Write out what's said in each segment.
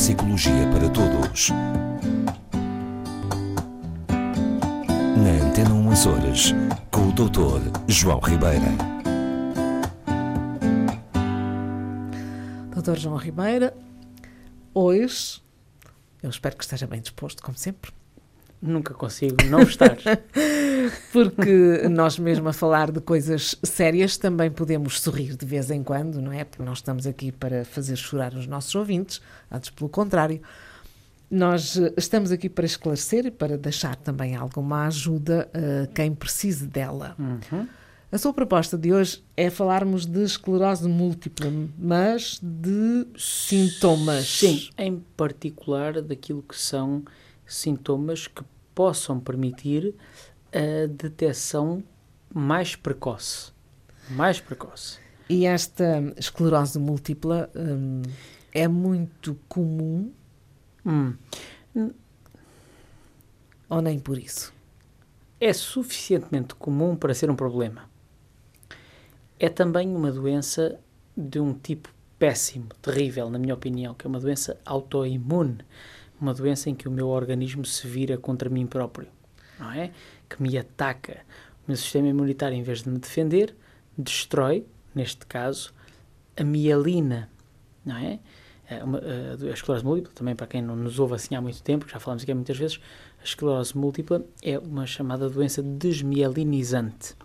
Psicologia para Todos. Na Antena 1 Açores, com o Dr. João Ribeira. Doutor João Ribeira, hoje, eu espero que esteja bem disposto, como sempre, Nunca consigo não estar. porque nós mesmo a falar de coisas sérias também podemos sorrir de vez em quando, não é? Porque nós estamos aqui para fazer chorar os nossos ouvintes, antes pelo contrário. Nós eh, estamos aqui para esclarecer e para deixar também alguma ajuda a quem precise dela. Uhum. A sua proposta de hoje é falarmos de esclerose múltipla, mas de sintomas. Sim, em particular daquilo que são sintomas que possam permitir a detecção mais precoce. Mais precoce. E esta esclerose múltipla hum, é muito comum Hum. ou nem por isso? É suficientemente comum para ser um problema. É também uma doença de um tipo péssimo, terrível, na minha opinião, que é uma doença autoimune. Uma doença em que o meu organismo se vira contra mim próprio, não é? Que me ataca. O meu sistema imunitário, em vez de me defender, destrói, neste caso, a mielina, não é? É a esclerose múltipla, também para quem não nos ouve assim há muito tempo, já falamos aqui muitas vezes, a esclerose múltipla é uma chamada doença desmielinizante.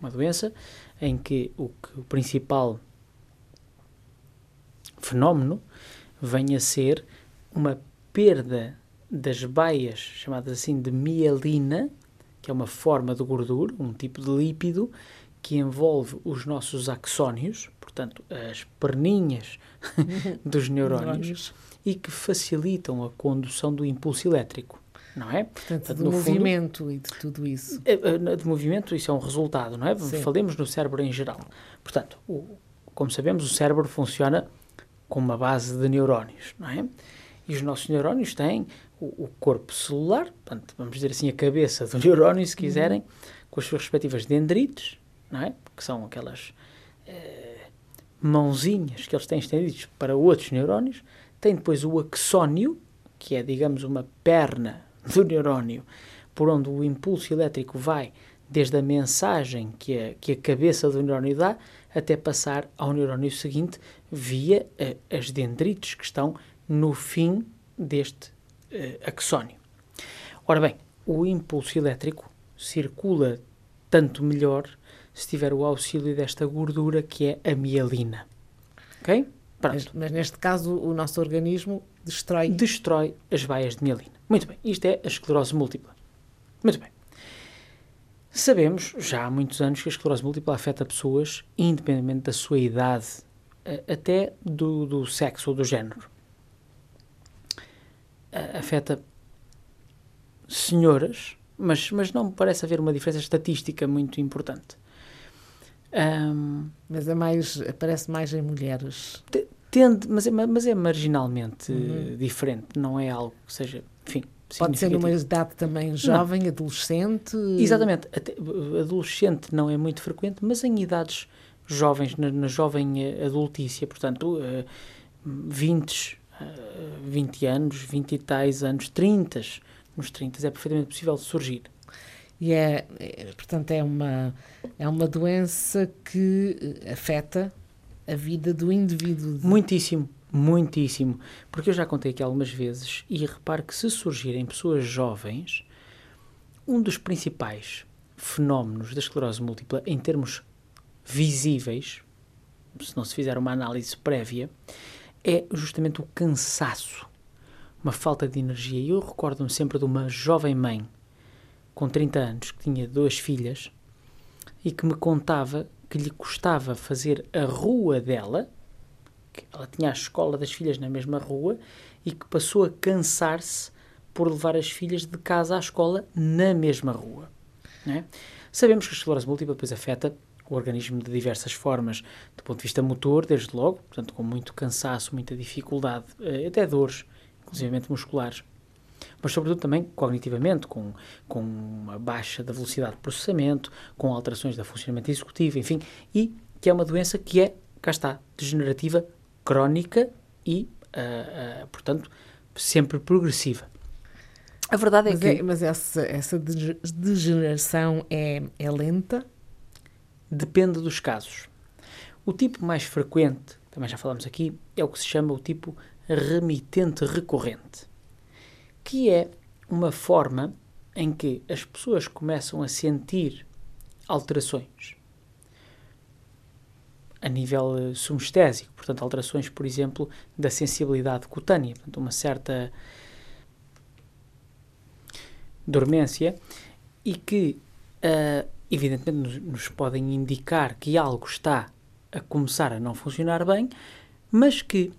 Uma doença em que o, que o principal fenómeno vem a ser uma perda das baias, chamadas assim de mielina, que é uma forma de gordura, um tipo de lípido, que envolve os nossos axónios, portanto, as perninhas dos neurónios, e que facilitam a condução do impulso elétrico, não é? Portanto, Portanto, do no fundo- movimento e de tudo isso. É, é, De movimento, isso é um resultado, não é? Sim. Falemos no cérebro em geral. Portanto, o- como sabemos, o cérebro funciona com uma base de neurónios, não é? E os nossos neurónios têm o, o corpo celular, portanto, vamos dizer assim, a cabeça do neurónio, se quiserem, com as suas respectivas dendrites, não é? Que são aquelas eh, mãozinhas que eles têm estendidos para outros neurónios. Tem depois o axónio, que é, digamos, uma perna do neurónio, por onde o impulso elétrico vai desde a mensagem que a, que a cabeça do neurónio dá até passar ao neurónio seguinte via eh, as dendrites que estão no fim deste eh, axónio. Ora bem, o impulso elétrico circula tanto melhor se tiver o auxílio desta gordura que é a mielina. Ok? Pronto Mas, mas neste caso, o nosso organismo destrói. destrói as baias de mielina. Muito bem, isto é a esclerose múltipla. Muito bem. Sabemos já há muitos anos que a esclerose múltipla afeta pessoas independentemente da sua idade, a- até do, do sexo ou do género. Afeta senhoras, mas, mas não me parece haver uma diferença estatística muito importante. Ahm, Mas é mais, aparece mais em mulheres. Te- Tende, mas é, ma- mas é marginalmente Uhum. diferente, não é algo que seja, enfim, Pode ser numa idade também jovem, adolescente. Exatamente, até, adolescente não é muito frequente, mas em idades jovens, na, na jovem eh, adultícia, portanto, eh, 20, eh, 20 anos, 20 e tais anos, 30, nos 30 é perfeitamente possível surgir. E é, é, portanto, é uma, é uma doença que eh, afeta a vida do indivíduo. Muitíssimo, muitíssimo. Porque eu já contei aqui algumas vezes e repare que se surgirem pessoas jovens, um dos principais fenómenos da esclerose múltipla em termos visíveis, se não se fizer uma análise prévia, é justamente o cansaço, uma falta de energia. E eu recordo-me sempre de uma jovem mãe com 30 anos que tinha duas filhas e que me contava que lhe custava fazer a rua dela, que ela tinha a escola das filhas na mesma rua e que passou a cansar-se por levar as filhas de casa à escola na mesma rua. não é? Sabemos que a esclerose múltipla depois afeta o organismo de diversas formas, do ponto de vista motor, desde logo, portanto, com muito cansaço, muita dificuldade, eh, até dores, inclusive musculares mas sobretudo também cognitivamente, com, com uma baixa da velocidade de processamento, com alterações da funcionamento executivo, enfim, e que é uma doença que é, cá está, degenerativa, crónica e uh, uh, portanto, sempre progressiva. A verdade é mas que. É, mas essa, essa degeneração é, é lenta? Depende dos casos. O tipo mais frequente, também já falamos aqui, é o que se chama o tipo remitente recorrente, que é uma forma em que as pessoas começam a sentir alterações a nível eh, somestésico, portanto, alterações, por exemplo, da sensibilidade cutânea, portanto, uma certa dormência e que, uh, evidentemente, nos, podem indicar que algo está a começar a não funcionar bem, mas que,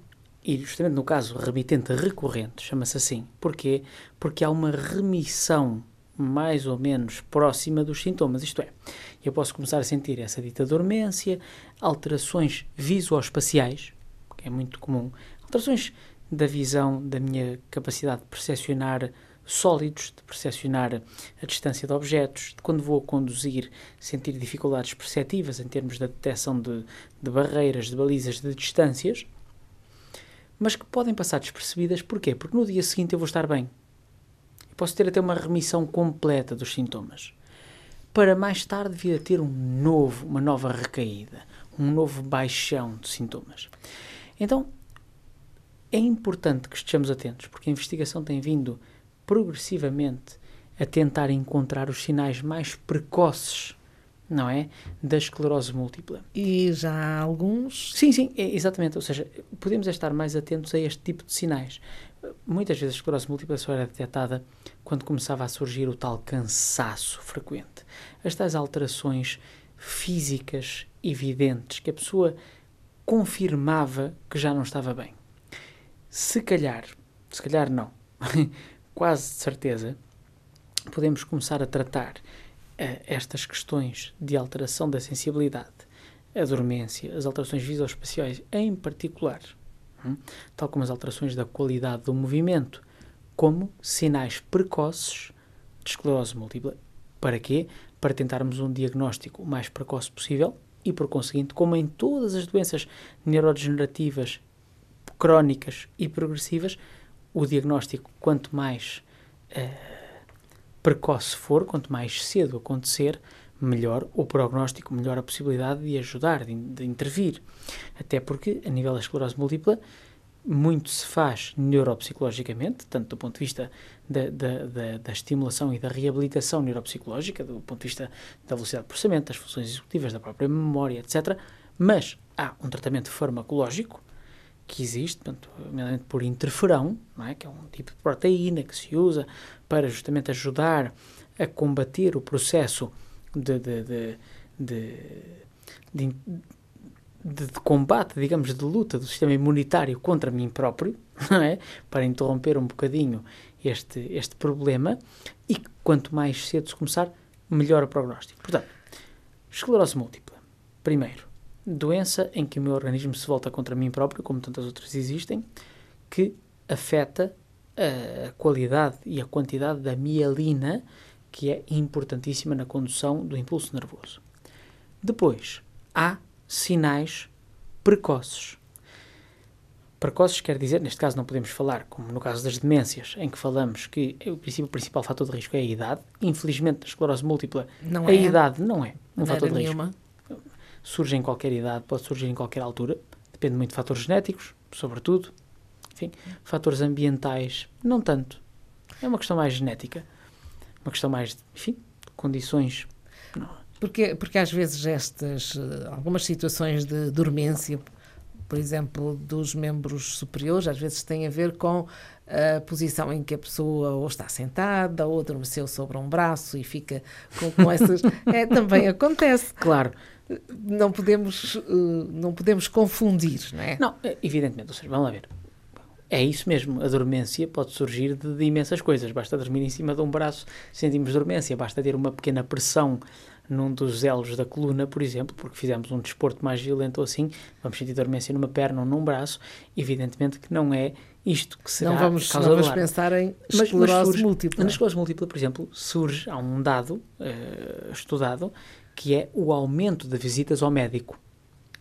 e justamente no caso remitente recorrente, chama-se assim, porquê? Porque há uma remissão mais ou menos próxima dos sintomas, isto é, eu posso começar a sentir essa dita dormência, alterações visoespaciais, que é muito comum, alterações da visão, da minha capacidade de percepcionar sólidos, de percepcionar a distância de objetos, de quando vou conduzir, sentir dificuldades perceptivas em termos da detecção de, de barreiras, de balizas, de distâncias, mas que podem passar despercebidas, porquê? Porque no dia seguinte eu vou estar bem. Eu posso ter até uma remissão completa dos sintomas. Para mais tarde vir a ter um novo, uma nova recaída, um novo baixão de sintomas. Então, é importante que estejamos atentos, porque a investigação tem vindo progressivamente a tentar encontrar os sinais mais precoces, não é? Da esclerose múltipla. E já há alguns? Sim, sim, é, exatamente. Ou seja, podemos estar mais atentos a este tipo de sinais. Muitas vezes a esclerose múltipla só era detectada quando começava a surgir o tal cansaço frequente. As tais alterações físicas evidentes que a pessoa confirmava que já não estava bem. Se calhar, se calhar não, quase de certeza, podemos começar a tratar uh, estas questões de alteração da sensibilidade, a dormência, as alterações visoespaciais em particular, hum, tal como as alterações da qualidade do movimento, como sinais precoces de esclerose múltipla. Para quê? Para tentarmos um diagnóstico o mais precoce possível e, por conseguinte, como em todas as doenças neurodegenerativas crónicas e progressivas, o diagnóstico, quanto mais uh, precoce for, quanto mais cedo acontecer, melhor o prognóstico, melhor a possibilidade de ajudar, de, de intervir. Até porque, a nível da esclerose múltipla, muito se faz neuropsicologicamente, tanto do ponto de vista da, da, da, da, estimulação e da reabilitação neuropsicológica, do ponto de vista da velocidade de processamento, das funções executivas, da própria memória, etc. Mas há um tratamento farmacológico que existe, portanto, por interferão, é? que é um tipo de proteína que se usa para justamente ajudar a combater o processo de, de, de, de, de, de combate, digamos, de luta do sistema imunitário contra mim próprio, é? para interromper um bocadinho este, este problema e quanto mais cedo se começar, melhor o prognóstico. Portanto, esclerose múltipla, primeiro, doença em que o meu organismo se volta contra mim próprio, como tantas outras existem, que afeta a qualidade e a quantidade da mielina, que é importantíssima na condução do impulso nervoso. Depois, há sinais precoces. Precoces quer dizer, neste caso não podemos falar, como no caso das demências, em que falamos que o, princípio, o principal fator de risco é a idade. Infelizmente, na esclerose múltipla, não a é. idade não é um fator de risco. Nenhuma surge em qualquer idade, pode surgir em qualquer altura, depende muito de fatores genéticos, sobretudo, enfim, fatores ambientais, não tanto. É uma questão mais genética, uma questão mais, enfim, de condições. Porque, porque às vezes estas, eh, algumas situações de dormência, por exemplo, dos membros superiores, às vezes têm a ver com a posição em que a pessoa ou está sentada ou adormeceu sobre um braço e fica com, com essas. é, também acontece. Claro não podemos, uh, não podemos confundir, não é? Não, é, evidentemente, ou seja, vamos lá ver. É isso mesmo, a dormência pode surgir de, de, imensas coisas. Basta dormir em cima de um braço, sentimos dormência. Basta ter uma pequena pressão num dos elos da coluna, por exemplo, porque fizemos um desporto mais violento ou assim, vamos sentir dormência numa perna ou num braço. Evidentemente que não é isto que será não vamos, causa não vamos pensar em esclerose mas, mas surge, múltipla. Na esclerose múltipla, por exemplo, surge, há um dado uh, estudado que é o aumento de visitas ao médico.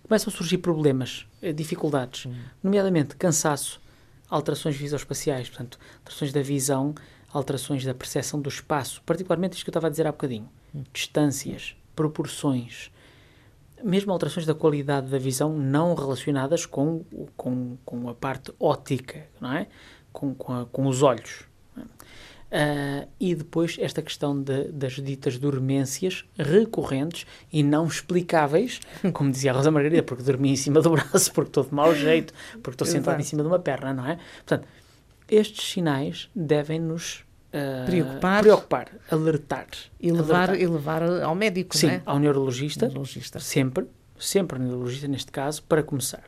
Começam a surgir problemas, eh, dificuldades, hum. nomeadamente cansaço, alterações visoespaciais, portanto, alterações da visão, alterações da percepção do espaço, particularmente isto que eu estava a dizer há bocadinho, distâncias, proporções, mesmo alterações da qualidade da visão não relacionadas com, com, com a parte óptica, não é? Com, com, a, com os olhos. Uh, e depois esta questão de, das ditas dormências recorrentes e não explicáveis, como dizia a Rosa Margarida, porque dormi em cima do braço, porque estou de mau jeito, porque estou sentado em cima de uma perna, não é? Portanto, estes sinais devem nos uh, preocupar, preocupar, alertar. E levar, alertar. E levar ao médico, Sim, é? ao neurologista, neurologista, sempre, sempre ao neurologista neste caso, para começar,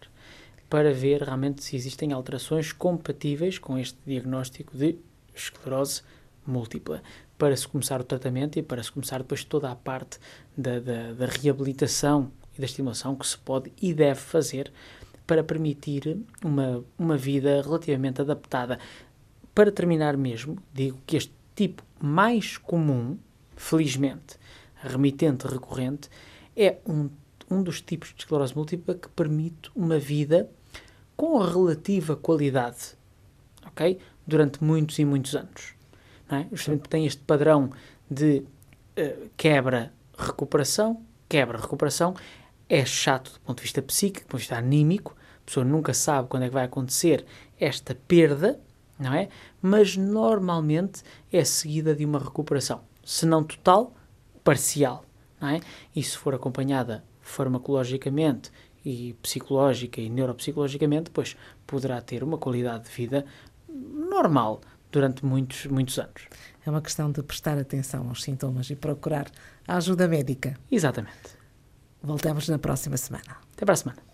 para ver realmente se existem alterações compatíveis com este diagnóstico de esclerose múltipla, para se começar o tratamento e para se começar depois toda a parte da, da, da reabilitação e da estimulação que se pode e deve fazer para permitir uma, uma vida relativamente adaptada. Para terminar mesmo, digo que este tipo mais comum, felizmente, remitente recorrente, é um, um dos tipos de esclerose múltipla que permite uma vida com relativa qualidade, ok? Durante muitos e muitos anos. Não é? Justamente tem este padrão de uh, quebra-recuperação, quebra-recuperação, é chato do ponto de vista psíquico, do ponto de vista anímico, a pessoa nunca sabe quando é que vai acontecer esta perda, não é? Mas normalmente é seguida de uma recuperação, se não total, parcial, não é? E se for acompanhada farmacologicamente e psicológica e neuropsicologicamente, pois poderá ter uma qualidade de vida normal durante muitos, muitos anos. É uma questão de prestar atenção aos sintomas e procurar a ajuda médica. Exatamente. Voltamos na próxima semana. Até para a semana.